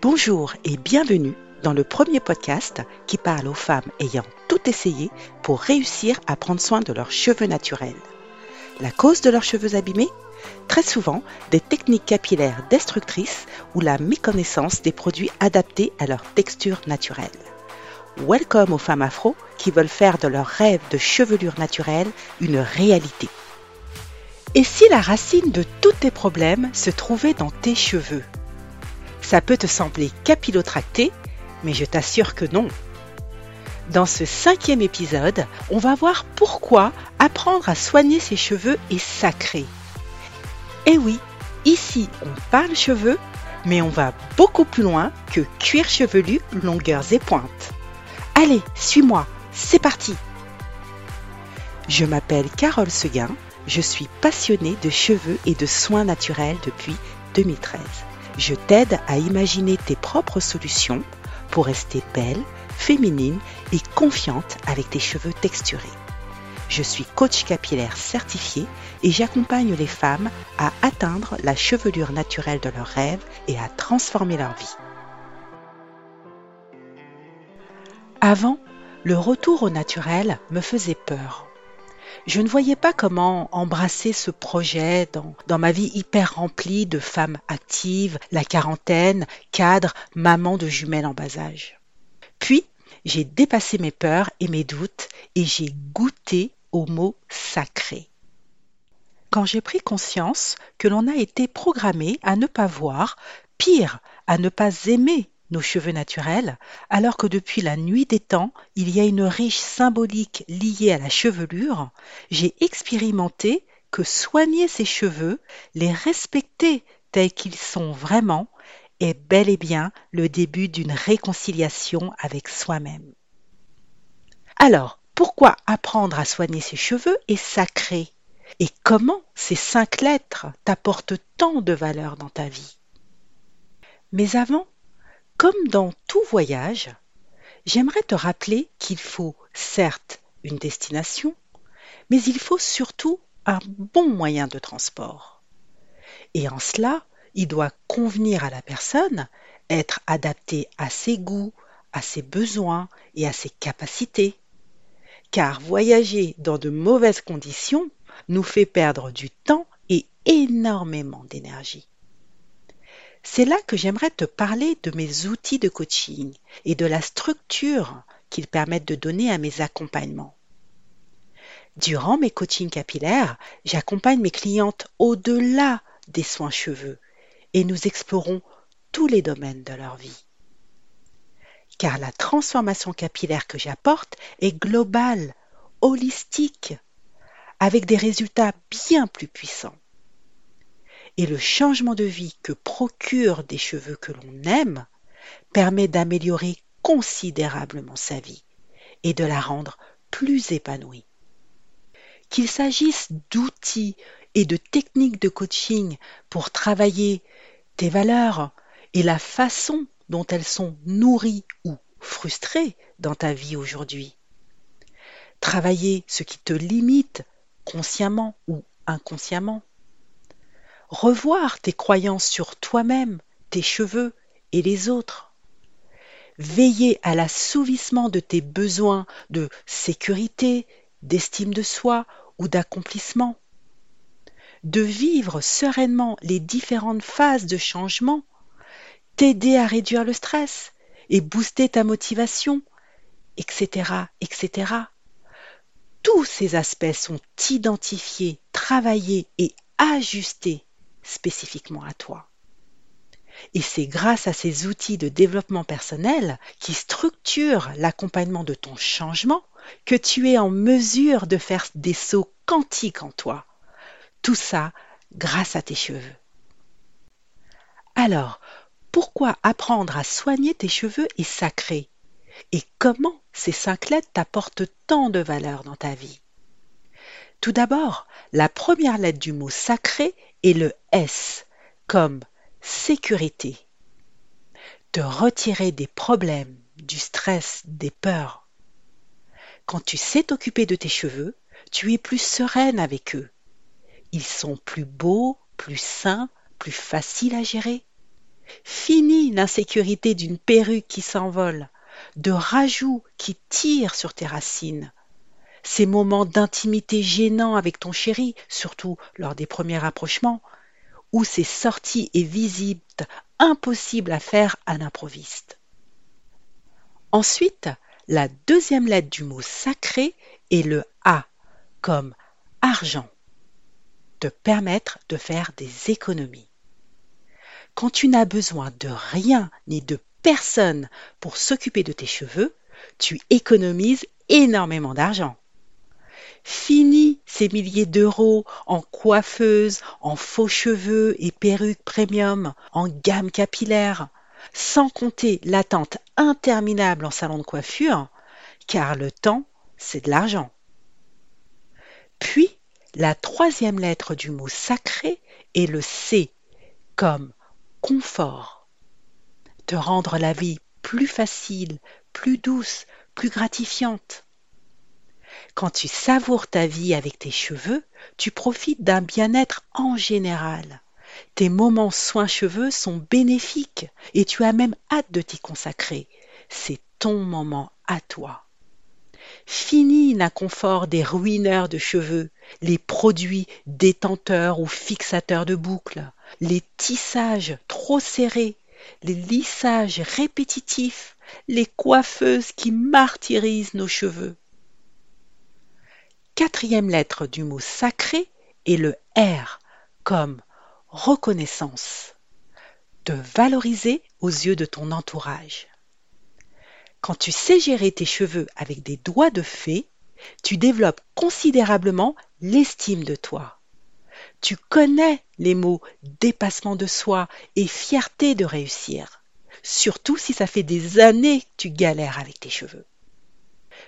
Bonjour et bienvenue dans le premier podcast qui parle aux femmes ayant tout essayé pour réussir à prendre soin de leurs cheveux naturels. La cause de leurs cheveux abîmés? Très souvent, des techniques capillaires destructrices ou la méconnaissance des produits adaptés à leur texture naturelle. Welcome aux femmes afro qui veulent faire de leur rêve de chevelure naturelle une réalité. Et si la racine de tous tes problèmes se trouvait dans tes cheveux? Ça peut te sembler capillotracté, mais je t'assure que non. Dans ce cinquième épisode, on va voir pourquoi apprendre à soigner ses cheveux est sacré. Et oui, ici on parle cheveux, mais on va beaucoup plus loin que cuir chevelu, longueurs et pointes. Allez, suis-moi, c'est parti Je m'appelle Carole Seguin, je suis passionnée de cheveux et de soins naturels depuis 2013. Je t'aide à imaginer tes propres solutions pour rester belle, féminine et confiante avec tes cheveux texturés. Je suis coach capillaire certifié et j'accompagne les femmes à atteindre la chevelure naturelle de leurs rêves et à transformer leur vie. Avant, le retour au naturel me faisait peur. Je ne voyais pas comment embrasser ce projet dans, ma vie hyper remplie de femmes actives, la quarantaine, cadre, maman de jumelles en bas âge. Puis, j'ai dépassé mes peurs et mes doutes et j'ai goûté au mot sacré. Quand j'ai pris conscience que l'on a été programmé à ne pas voir, pire, à ne pas aimer nos cheveux naturels, alors que depuis la nuit des temps, il y a une riche symbolique liée à la chevelure, j'ai expérimenté que soigner ses cheveux, les respecter tels qu'ils sont vraiment, est bel et bien le début d'une réconciliation avec soi-même. Alors, pourquoi apprendre à soigner ses cheveux est sacré? Et comment ces cinq lettres t'apportent tant de valeur dans ta vie? Mais avant, comme dans tout voyage, j'aimerais te rappeler qu'il faut certes une destination, mais il faut surtout un bon moyen de transport. Et en cela, il doit convenir à la personne, être adapté à ses goûts, à ses besoins et à ses capacités car voyager dans de mauvaises conditions nous fait perdre du temps et énormément d'énergie. C'est là que j'aimerais te parler de mes outils de coaching et de la structure qu'ils permettent de donner à mes accompagnements. Durant mes coachings capillaires, j'accompagne mes clientes au-delà des soins cheveux et nous explorons tous les domaines de leur vie car la transformation capillaire que j'apporte est globale, holistique, avec des résultats bien plus puissants. Et le changement de vie que procurent des cheveux que l'on aime permet d'améliorer considérablement sa vie et de la rendre plus épanouie. Qu'il s'agisse d'outils et de techniques de coaching pour travailler tes valeurs et la façon dont elles sont nourries ou frustrées dans ta vie aujourd'hui. Travailler ce qui te limite consciemment ou inconsciemment. Revoir tes croyances sur toi-même, tes cheveux et les autres. Veiller à l'assouvissement de tes besoins de sécurité, d'estime de soi ou d'accomplissement. De vivre sereinement les différentes phases de changement t'aider à réduire le stress et booster ta motivation, etc., etc. Tous ces aspects sont identifiés, travaillés et ajustés spécifiquement à toi. Et c'est grâce à ces outils de développement personnel qui structurent l'accompagnement de ton changement que tu es en mesure de faire des sauts quantiques en toi. Tout ça grâce à tes cheveux. Alors, pourquoi apprendre à soigner tes cheveux est sacré? Et comment ces cinq lettres t'apportent tant de valeur dans ta vie? Tout d'abord, la première lettre du mot sacré est le S, comme sécurité. Te retirer des problèmes, du stress, des peurs. Quand tu sais t'occuper de tes cheveux, tu es plus sereine avec eux. Ils sont plus beaux, plus sains, plus faciles à gérer Fini l'insécurité d'une perruque qui s'envole, de rajouts qui tirent sur tes racines. Ces moments d'intimité gênants avec ton chéri, surtout lors des premiers rapprochements, ou ces sorties et visites impossibles à faire à l'improviste. Ensuite, la deuxième lettre du mot sacré est le A, comme argent. Te permettre de faire des économies. Quand tu n'as besoin de rien ni de personne pour s'occuper de tes cheveux, tu économises énormément d'argent. Fini ces milliers d'euros en coiffeuses, en faux cheveux et perruques premium, en gamme capillaire, sans compter l'attente interminable en salon de coiffure, car le temps, c'est de l'argent. Puis, la troisième lettre du mot sacré est le C, comme confort. Te rendre la vie plus facile, plus douce, plus gratifiante. Quand tu savoures ta vie avec tes cheveux, tu profites d'un bien-être en général. Tes moments soins cheveux sont bénéfiques et tu as même hâte de t'y consacrer. C'est ton moment à toi. Fini l'inconfort des ruineurs de cheveux, les produits détenteurs ou fixateurs de boucles, les tissages trop serrés, les lissages répétitifs, les coiffeuses qui martyrisent nos cheveux. Quatrième lettre du mot sacré est le R, comme reconnaissance. Te valoriser aux yeux de ton entourage. Quand tu sais gérer tes cheveux avec des doigts de fée, tu développes considérablement l'estime de toi. Tu connais les mots dépassement de soi et fierté de réussir, surtout si ça fait des années que tu galères avec tes cheveux.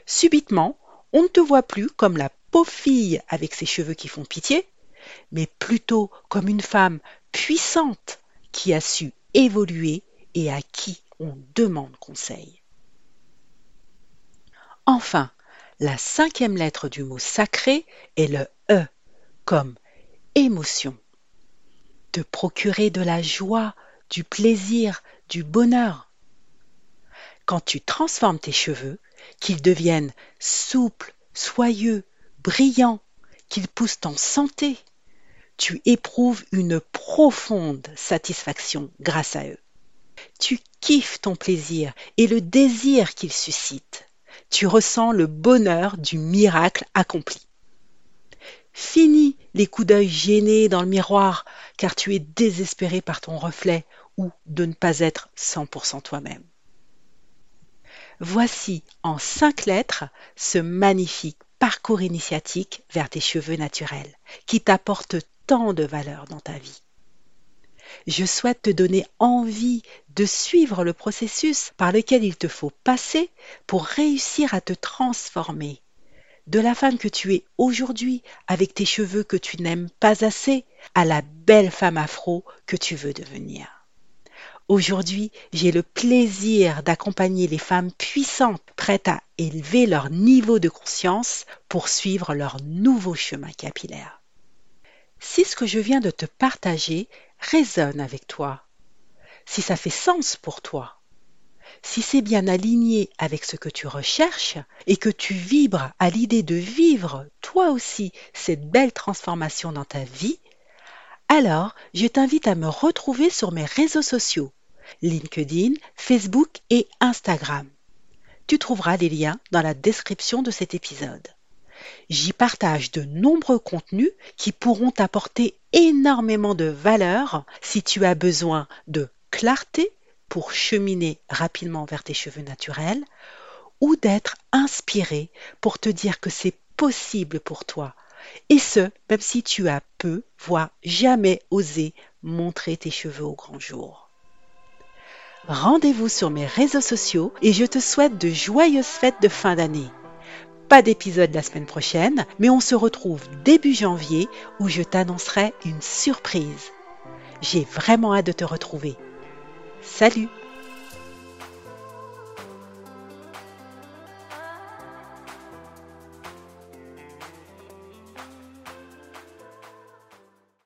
Subitement, on ne te voit plus comme la pauvre fille avec ses cheveux qui font pitié, mais plutôt comme une femme puissante qui a su évoluer et à qui on demande conseil. Enfin, la cinquième lettre du mot sacré est le E, comme émotion. Te procurer de la joie, du plaisir, du bonheur. Quand tu transformes tes cheveux, qu'ils deviennent souples, soyeux, brillants, qu'ils poussent en santé, tu éprouves une profonde satisfaction grâce à eux. Tu kiffes ton plaisir et le désir qu'ils suscitent. Tu ressens le bonheur du miracle accompli. Fini les coups d'œil gênés dans le miroir car tu es désespéré par ton reflet ou de ne pas être 100% toi-même. Voici en cinq lettres ce magnifique parcours initiatique vers tes cheveux naturels qui t'apporte tant de valeur dans ta vie. Je souhaite te donner envie de suivre le processus par lequel il te faut passer pour réussir à te transformer. De la femme que tu es aujourd'hui avec tes cheveux que tu n'aimes pas assez à la belle femme afro que tu veux devenir. Aujourd'hui, j'ai le plaisir d'accompagner les femmes puissantes prêtes à élever leur niveau de conscience pour suivre leur nouveau chemin capillaire. Si ce que je viens de te partager résonne avec toi, si ça fait sens pour toi, si c'est bien aligné avec ce que tu recherches et que tu vibres à l'idée de vivre toi aussi cette belle transformation dans ta vie, alors je t'invite à me retrouver sur mes réseaux sociaux LinkedIn, Facebook et Instagram. Tu trouveras les liens dans la description de cet épisode. J'y partage de nombreux contenus qui pourront t'apporter énormément de valeur si tu as besoin de clarté pour cheminer rapidement vers tes cheveux naturels ou d'être inspiré pour te dire que c'est possible pour toi. Et ce, même si tu as peu, voire jamais osé montrer tes cheveux au grand jour. Rendez-vous sur mes réseaux sociaux et je te souhaite de joyeuses fêtes de fin d'année. Pas d'épisode la semaine prochaine, mais on se retrouve début janvier où je t'annoncerai une surprise. J'ai vraiment hâte de te retrouver. Salut